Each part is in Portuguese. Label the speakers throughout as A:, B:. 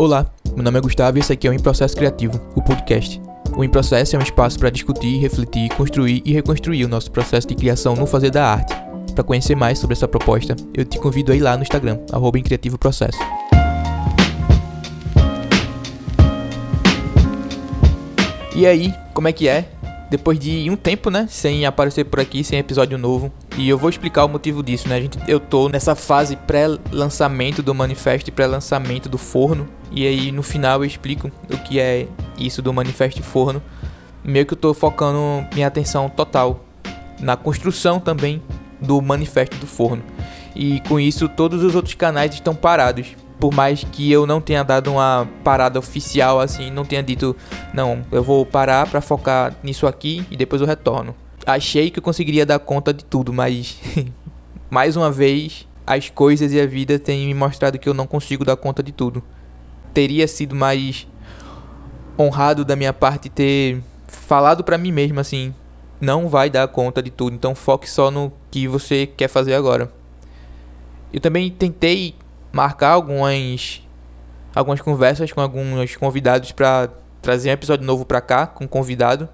A: Olá, meu nome é Gustavo e esse aqui é o Em Processo Criativo, o podcast. O Em Processo é um espaço para discutir, refletir, construir e reconstruir o nosso processo de criação no fazer da arte. Para conhecer mais sobre essa proposta, eu te convido a ir lá no Instagram, arroba Processo. E aí, como é que é? Depois de um tempo, né, sem aparecer por aqui, sem episódio novo, e eu vou explicar o motivo disso, né? A gente, eu tô nessa fase pré-lançamento do manifesto e pré-lançamento do forno, e aí no final eu explico o que é isso do manifesto e forno. Meio que eu tô focando minha atenção total na construção também do manifesto do forno. E com isso todos os outros canais estão parados, por mais que eu não tenha dado uma parada oficial assim, não tenha dito, não, eu vou parar para focar nisso aqui e depois eu retorno. Achei que eu conseguiria dar conta de tudo, mas mais uma vez as coisas e a vida têm me mostrado que eu não consigo dar conta de tudo. Teria sido mais honrado da minha parte ter falado para mim mesmo assim, não vai dar conta de tudo, então foque só no que você quer fazer agora. Eu também tentei marcar algumas algumas conversas com alguns convidados para trazer um episódio novo para cá com convidado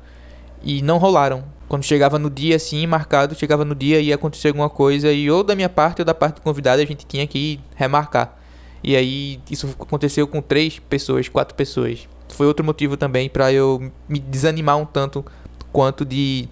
A: e não rolaram. Quando chegava no dia assim, marcado, chegava no dia e ia acontecer alguma coisa e ou da minha parte ou da parte do convidado a gente tinha que remarcar. E aí isso aconteceu com três pessoas, quatro pessoas. Foi outro motivo também para eu me desanimar um tanto quanto de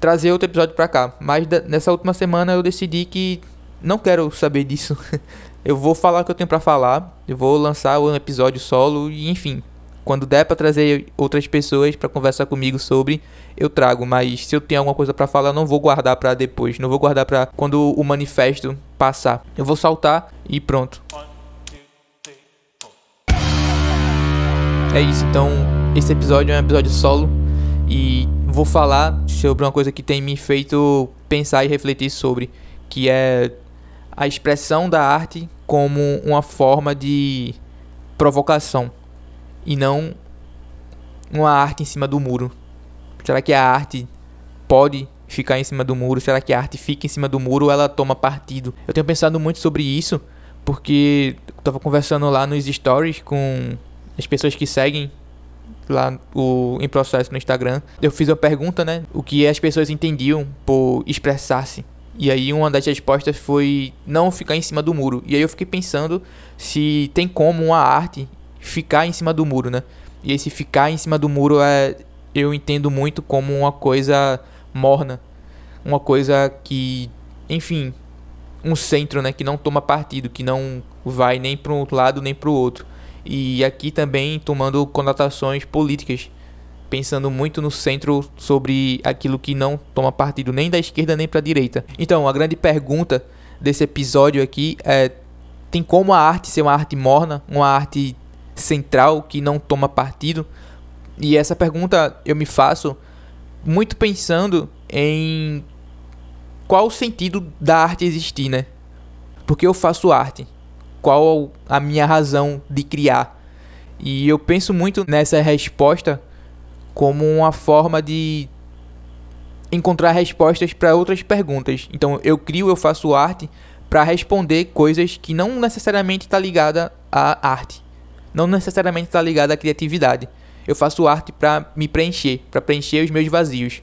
A: trazer outro episódio para cá. Mas nessa última semana eu decidi que não quero saber disso. eu vou falar o que eu tenho para falar, eu vou lançar um episódio solo e enfim, quando der para trazer outras pessoas para conversar comigo sobre, eu trago, mas se eu tenho alguma coisa para falar, não vou guardar para depois, não vou guardar para quando o manifesto passar. Eu vou saltar e pronto. É isso, então esse episódio é um episódio solo. E vou falar sobre uma coisa que tem me feito pensar e refletir sobre, que é a expressão da arte como uma forma de provocação e não uma arte em cima do muro. Será que a arte pode ficar em cima do muro? Será que a arte fica em cima do muro ou ela toma partido? Eu tenho pensado muito sobre isso porque eu tava conversando lá nos stories com as pessoas que seguem lá o em processo no Instagram. Eu fiz uma pergunta, né, o que as pessoas entendiam por expressar-se e aí uma das respostas foi não ficar em cima do muro. E aí eu fiquei pensando se tem como uma arte ficar em cima do muro, né? E esse ficar em cima do muro é eu entendo muito como uma coisa morna, uma coisa que, enfim, um centro, né, que não toma partido, que não vai nem para um lado nem para o outro. E aqui também tomando conotações políticas pensando muito no centro sobre aquilo que não toma partido nem da esquerda nem para a direita. Então, a grande pergunta desse episódio aqui é: tem como a arte ser uma arte morna, uma arte central que não toma partido? E essa pergunta eu me faço muito pensando em qual o sentido da arte existir, né? Porque eu faço arte? Qual a minha razão de criar? E eu penso muito nessa resposta como uma forma de encontrar respostas para outras perguntas. Então eu crio, eu faço arte para responder coisas que não necessariamente está ligada à arte, não necessariamente está ligada à criatividade. Eu faço arte para me preencher, para preencher os meus vazios.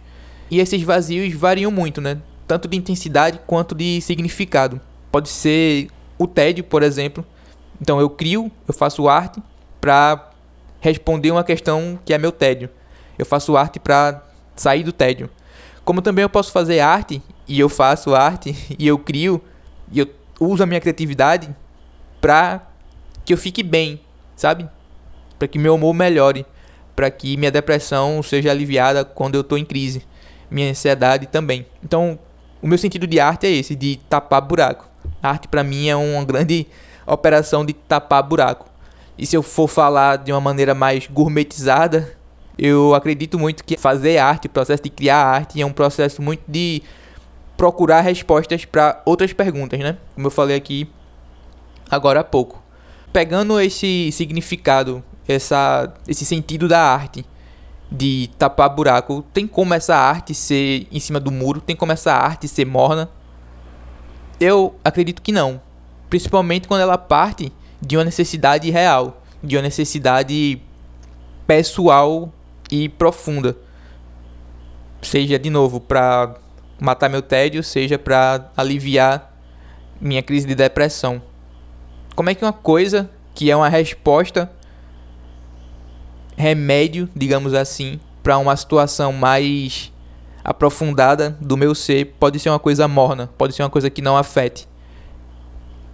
A: E esses vazios variam muito, né? Tanto de intensidade quanto de significado. Pode ser o tédio, por exemplo. Então eu crio, eu faço arte para responder uma questão que é meu tédio eu faço arte para sair do tédio. Como também eu posso fazer arte e eu faço arte e eu crio e eu uso a minha criatividade para que eu fique bem, sabe? Para que meu humor melhore, para que minha depressão seja aliviada quando eu estou em crise, minha ansiedade também. Então, o meu sentido de arte é esse, de tapar buraco. A arte para mim é uma grande operação de tapar buraco. E se eu for falar de uma maneira mais gourmetizada, eu acredito muito que fazer arte, o processo de criar arte é um processo muito de procurar respostas para outras perguntas, né? Como eu falei aqui agora há pouco. Pegando esse significado, essa, esse sentido da arte de tapar buraco, tem como essa arte ser em cima do muro? Tem como essa arte ser morna? Eu acredito que não. Principalmente quando ela parte de uma necessidade real. de uma necessidade pessoal e profunda. Seja de novo para matar meu tédio, seja para aliviar minha crise de depressão. Como é que uma coisa que é uma resposta remédio, digamos assim, para uma situação mais aprofundada do meu ser, pode ser uma coisa morna, pode ser uma coisa que não afete.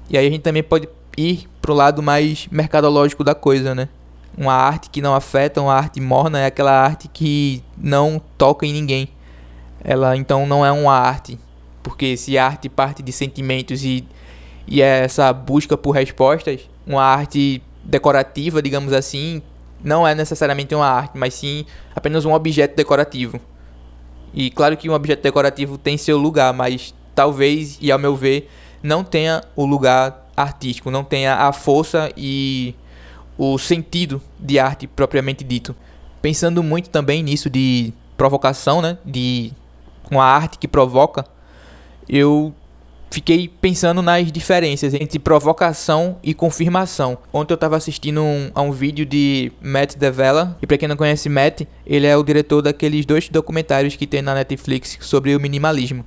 A: E aí a gente também pode ir pro lado mais mercadológico da coisa, né? Uma arte que não afeta, uma arte morna é aquela arte que não toca em ninguém. Ela então não é uma arte, porque se a arte parte de sentimentos e, e é essa busca por respostas, uma arte decorativa, digamos assim, não é necessariamente uma arte, mas sim apenas um objeto decorativo. E claro que um objeto decorativo tem seu lugar, mas talvez, e ao meu ver, não tenha o lugar artístico, não tenha a força e o sentido de arte propriamente dito. Pensando muito também nisso de provocação, né? De uma arte que provoca, eu fiquei pensando nas diferenças entre provocação e confirmação. Ontem eu estava assistindo um, a um vídeo de Matt Devella, e para quem não conhece Matt, ele é o diretor daqueles dois documentários que tem na Netflix sobre o minimalismo.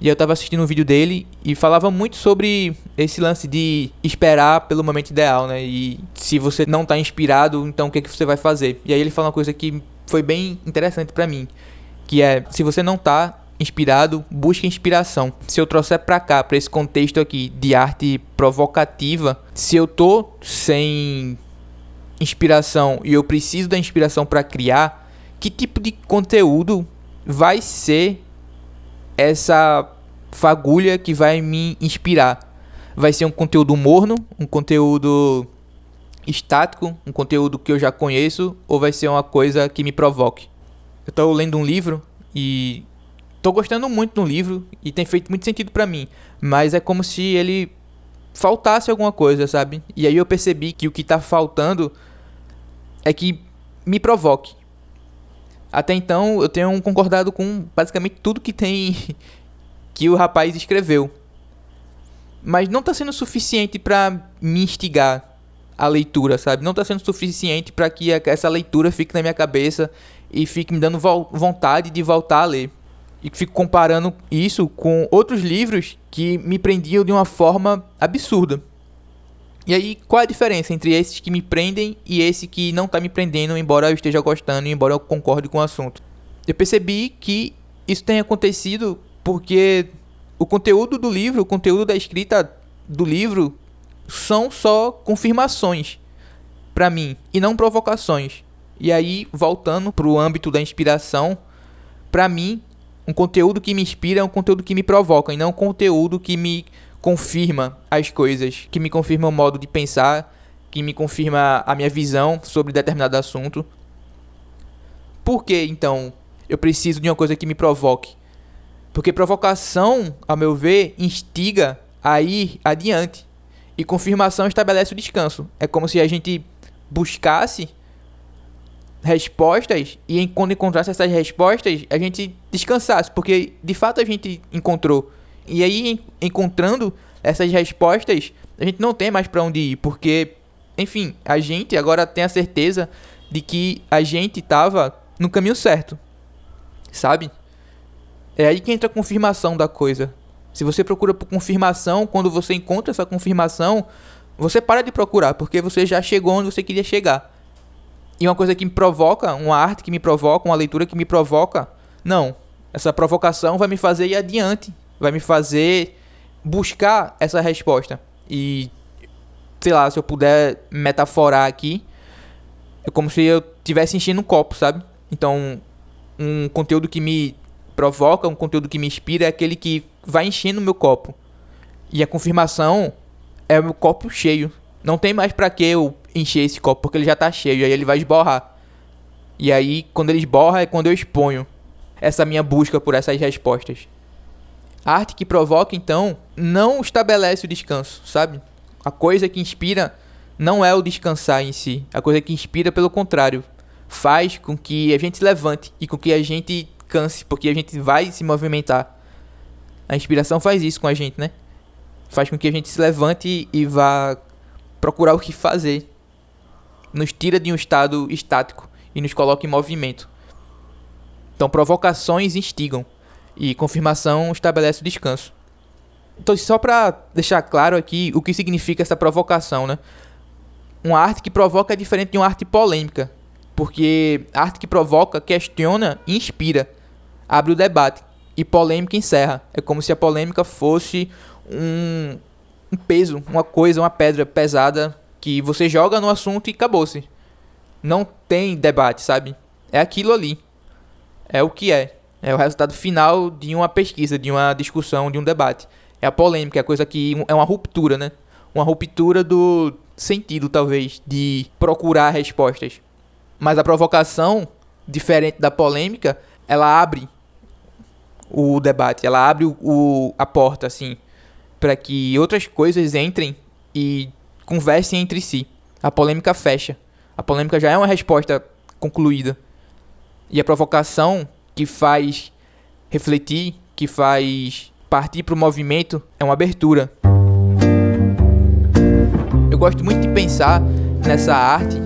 A: E eu estava assistindo um vídeo dele e falava muito sobre esse lance de esperar pelo momento ideal, né? E se você não está inspirado, então o que, é que você vai fazer? E aí ele fala uma coisa que foi bem interessante para mim, que é se você não está inspirado, busque inspiração. Se eu trouxer para cá, para esse contexto aqui de arte provocativa, se eu tô sem inspiração e eu preciso da inspiração para criar, que tipo de conteúdo vai ser essa fagulha que vai me inspirar? Vai ser um conteúdo morno, um conteúdo estático, um conteúdo que eu já conheço, ou vai ser uma coisa que me provoque? Eu estou lendo um livro e tô gostando muito do livro e tem feito muito sentido para mim, mas é como se ele faltasse alguma coisa, sabe? E aí eu percebi que o que tá faltando é que me provoque. Até então eu tenho concordado com basicamente tudo que tem que o rapaz escreveu. Mas não tá sendo suficiente para me instigar a leitura, sabe? Não tá sendo suficiente para que essa leitura fique na minha cabeça e fique me dando vontade de voltar a ler e fico comparando isso com outros livros que me prendiam de uma forma absurda. E aí, qual a diferença entre esses que me prendem e esse que não está me prendendo, embora eu esteja gostando, embora eu concorde com o assunto? Eu percebi que isso tem acontecido porque o conteúdo do livro, o conteúdo da escrita do livro são só confirmações para mim e não provocações. E aí, voltando para o âmbito da inspiração, para mim, um conteúdo que me inspira é um conteúdo que me provoca, e não um conteúdo que me confirma as coisas, que me confirma o modo de pensar, que me confirma a minha visão sobre determinado assunto. Por que então eu preciso de uma coisa que me provoque? Porque provocação, ao meu ver, instiga a ir adiante. E confirmação estabelece o descanso. É como se a gente buscasse respostas e quando encontrasse essas respostas, a gente descansasse, porque de fato a gente encontrou. E aí, encontrando essas respostas, a gente não tem mais para onde ir, porque, enfim, a gente agora tem a certeza de que a gente estava no caminho certo, sabe? É aí que entra a confirmação da coisa. Se você procura por confirmação, quando você encontra essa confirmação, você para de procurar, porque você já chegou onde você queria chegar. E uma coisa que me provoca, uma arte que me provoca, uma leitura que me provoca, não. Essa provocação vai me fazer ir adiante, vai me fazer buscar essa resposta. E sei lá, se eu puder metaforar aqui, é como se eu tivesse enchendo um copo, sabe? Então, um conteúdo que me provoca, um conteúdo que me inspira é aquele que vai enchendo o meu copo. E a confirmação é o meu copo cheio. Não tem mais para que eu encher esse copo porque ele já tá cheio, aí ele vai esborrar. E aí, quando ele esborra, é quando eu exponho essa minha busca por essas respostas. A arte que provoca, então, não estabelece o descanso, sabe? A coisa que inspira não é o descansar em si. A coisa que inspira, pelo contrário, faz com que a gente se levante e com que a gente canse, porque a gente vai se movimentar. A inspiração faz isso com a gente, né? Faz com que a gente se levante e vá procurar o que fazer. Nos tira de um estado estático e nos coloca em movimento. Então, provocações instigam e confirmação estabelece o descanso. Então, só para deixar claro aqui o que significa essa provocação, né? Uma arte que provoca é diferente de uma arte polêmica, porque a arte que provoca questiona e inspira, abre o debate e polêmica encerra. É como se a polêmica fosse um, um peso, uma coisa, uma pedra pesada que você joga no assunto e acabou-se. Não tem debate, sabe? É aquilo ali. É o que é. É o resultado final de uma pesquisa, de uma discussão, de um debate. É a polêmica, é a coisa que é uma ruptura, né? Uma ruptura do sentido, talvez, de procurar respostas. Mas a provocação, diferente da polêmica, ela abre o debate, ela abre o, o a porta, assim, para que outras coisas entrem e conversem entre si. A polêmica fecha. A polêmica já é uma resposta concluída. E a provocação que faz refletir, que faz partir para o movimento, é uma abertura. Eu gosto muito de pensar nessa arte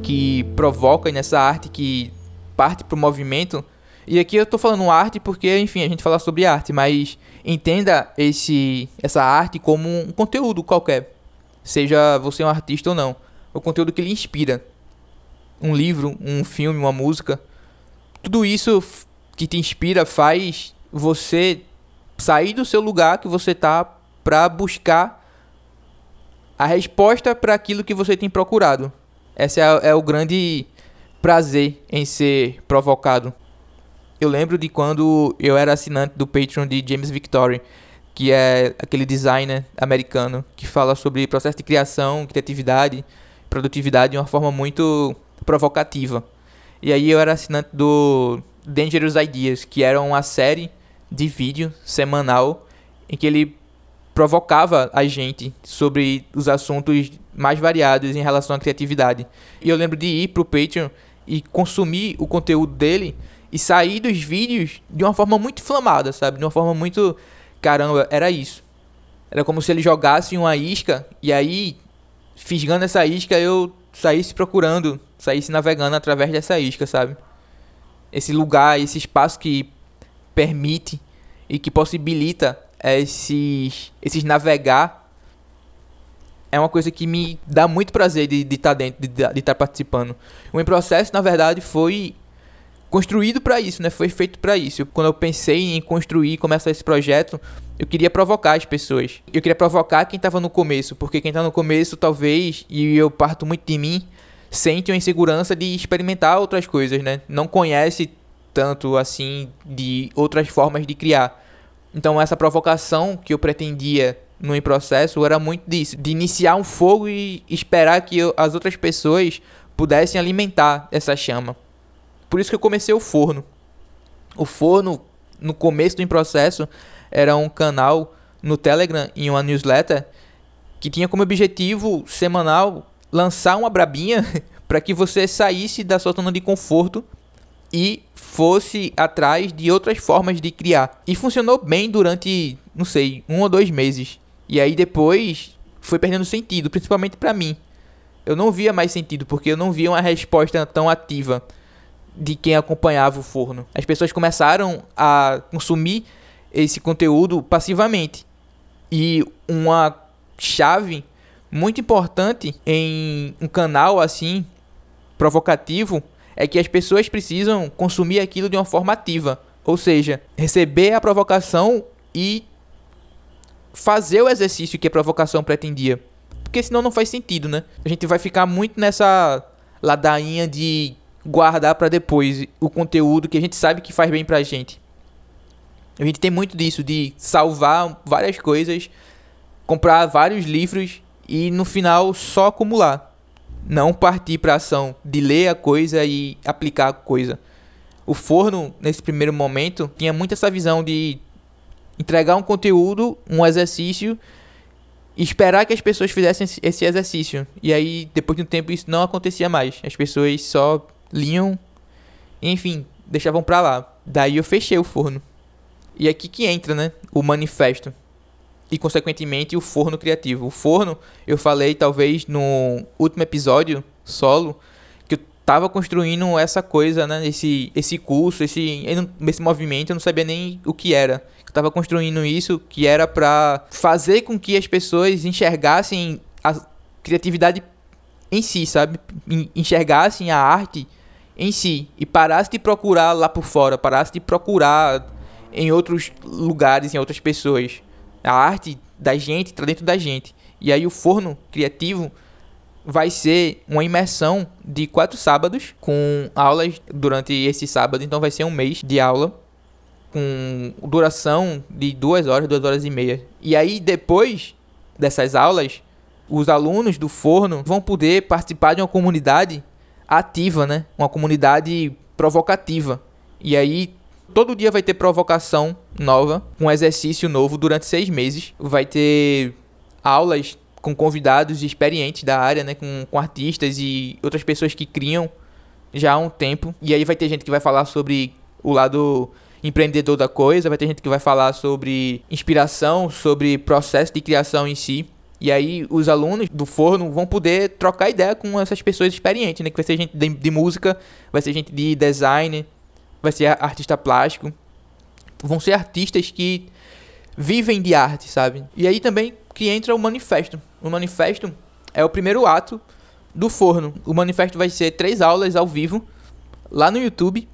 A: que provoca e nessa arte que parte para o movimento. E aqui eu estou falando arte porque, enfim, a gente fala sobre arte, mas entenda esse, essa arte como um conteúdo qualquer, seja você um artista ou não. O conteúdo que lhe inspira. Um livro, um filme, uma música. Tudo isso que te inspira faz você sair do seu lugar que você tá para buscar a resposta para aquilo que você tem procurado. Esse é, é, o grande prazer em ser provocado. Eu lembro de quando eu era assinante do Patreon de James Victory, que é aquele designer americano que fala sobre processo de criação, criatividade, produtividade de uma forma muito provocativa. E aí eu era assinante do Dangerous Ideas, que era uma série de vídeo semanal em que ele provocava a gente sobre os assuntos mais variados em relação à criatividade. E eu lembro de ir pro Patreon e consumir o conteúdo dele e sair dos vídeos de uma forma muito inflamada, sabe? De uma forma muito caramba, era isso. Era como se ele jogasse uma isca e aí fisgando essa isca eu saísse procurando, saísse navegando através dessa isca, sabe? Esse lugar, esse espaço que permite e que possibilita esses, esses navegar é uma coisa que me dá muito prazer de estar tá dentro, de estar tá participando. O processo, na verdade, foi construído para isso, né? Foi feito para isso. Quando eu pensei em construir, começar esse projeto, eu queria provocar as pessoas. Eu queria provocar quem estava no começo, porque quem está no começo, talvez, e eu parto muito de mim, sente uma insegurança de experimentar outras coisas, né? Não conhece tanto assim de outras formas de criar. Então essa provocação que eu pretendia no processo era muito disso, de iniciar um fogo e esperar que eu, as outras pessoas pudessem alimentar essa chama. Por isso que eu comecei o forno. O forno no começo do processo era um canal no Telegram em uma newsletter que tinha como objetivo semanal lançar uma brabinha para que você saísse da sua zona de conforto e fosse atrás de outras formas de criar. E funcionou bem durante, não sei, um ou dois meses. E aí depois foi perdendo sentido, principalmente para mim. Eu não via mais sentido porque eu não via uma resposta tão ativa de quem acompanhava o forno. As pessoas começaram a consumir esse conteúdo passivamente. E uma chave muito importante em um canal assim provocativo é que as pessoas precisam consumir aquilo de uma forma ativa, ou seja, receber a provocação e fazer o exercício que a provocação pretendia. Porque senão não faz sentido, né? A gente vai ficar muito nessa ladainha de guardar para depois o conteúdo que a gente sabe que faz bem pra gente. A gente tem muito disso de salvar várias coisas, comprar vários livros e no final só acumular não partir para ação de ler a coisa e aplicar a coisa. O forno, nesse primeiro momento, tinha muito essa visão de entregar um conteúdo, um exercício esperar que as pessoas fizessem esse exercício. E aí, depois de um tempo, isso não acontecia mais. As pessoas só liam, enfim, deixavam pra lá. Daí eu fechei o forno. E é aqui que entra, né, o manifesto e, consequentemente, o forno criativo. O forno, eu falei talvez no último episódio solo que eu tava construindo essa coisa, né? Esse, esse curso, esse, esse movimento, eu não sabia nem o que era. Eu tava construindo isso que era para fazer com que as pessoas enxergassem a criatividade em si, sabe? Enxergassem a arte em si e parasse de procurar lá por fora, parasse de procurar em outros lugares, em outras pessoas. A arte da gente está dentro da gente. E aí o forno criativo vai ser uma imersão de quatro sábados com aulas durante esse sábado. Então vai ser um mês de aula com duração de duas horas, duas horas e meia. E aí depois dessas aulas, os alunos do forno vão poder participar de uma comunidade ativa, né? Uma comunidade provocativa. E aí todo dia vai ter provocação nova, um exercício novo durante seis meses. Vai ter aulas com convidados experientes da área, né? Com, com artistas e outras pessoas que criam já há um tempo. E aí vai ter gente que vai falar sobre o lado empreendedor da coisa, vai ter gente que vai falar sobre inspiração, sobre processo de criação em si. E aí os alunos do forno vão poder trocar ideia com essas pessoas experientes, né? Que vai ser gente de, de música, vai ser gente de design, vai ser artista plástico. Vão ser artistas que vivem de arte, sabe? E aí também que entra o manifesto. O manifesto é o primeiro ato do forno. O manifesto vai ser três aulas ao vivo lá no YouTube,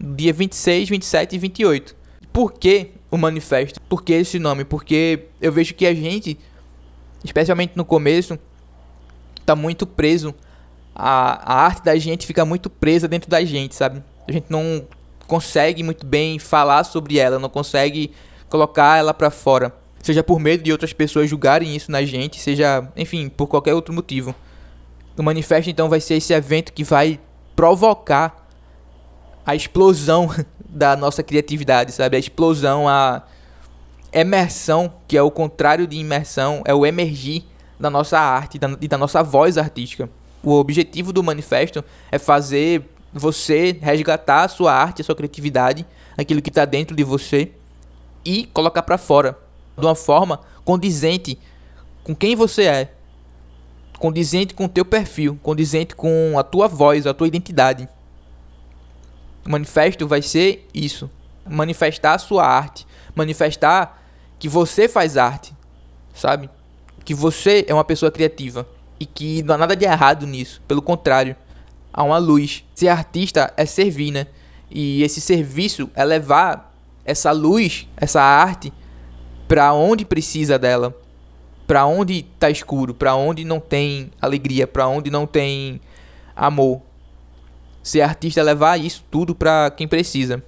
A: dia 26, 27 e 28. Por que o manifesto? Por que esse nome? Porque eu vejo que a gente especialmente no começo, tá muito preso. A, a arte da gente fica muito presa dentro da gente, sabe? A gente não consegue muito bem falar sobre ela, não consegue colocar ela para fora. Seja por medo de outras pessoas julgarem isso na gente, seja, enfim, por qualquer outro motivo. O manifesto então vai ser esse evento que vai provocar a explosão da nossa criatividade, sabe? A explosão, a emersão, que é o contrário de imersão, é o emergir da nossa arte e da nossa voz artística. O objetivo do manifesto é fazer você resgatar a sua arte, a sua criatividade, aquilo que está dentro de você e colocar para fora de uma forma condizente com quem você é, condizente com o teu perfil, condizente com a tua voz, a tua identidade. O manifesto vai ser isso, manifestar a sua arte, manifestar que você faz arte, sabe? Que você é uma pessoa criativa e que não há nada de errado nisso, pelo contrário, há uma luz. Ser artista é servir, né? E esse serviço é levar essa luz, essa arte para onde precisa dela, para onde tá escuro, para onde não tem alegria, para onde não tem amor. Ser artista é levar isso tudo para quem precisa.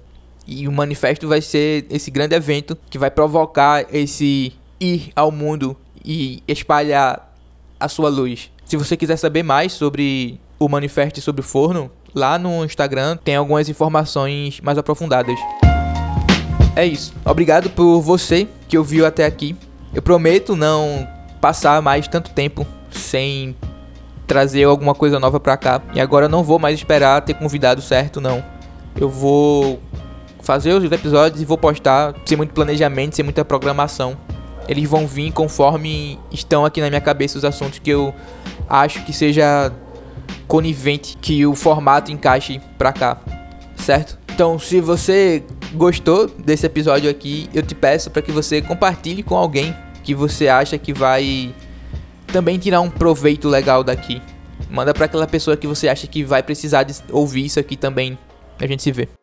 A: E o manifesto vai ser esse grande evento que vai provocar esse ir ao mundo e espalhar a sua luz. Se você quiser saber mais sobre o manifesto e sobre o forno, lá no Instagram tem algumas informações mais aprofundadas. É isso. Obrigado por você que ouviu até aqui. Eu prometo não passar mais tanto tempo sem trazer alguma coisa nova pra cá. E agora não vou mais esperar ter convidado certo, não. Eu vou fazer os episódios e vou postar sem muito planejamento, sem muita programação. Eles vão vir conforme estão aqui na minha cabeça os assuntos que eu acho que seja conivente que o formato encaixe pra cá, certo? Então, se você gostou desse episódio aqui, eu te peço para que você compartilhe com alguém que você acha que vai também tirar um proveito legal daqui. Manda para aquela pessoa que você acha que vai precisar ouvir isso aqui também. A gente se vê.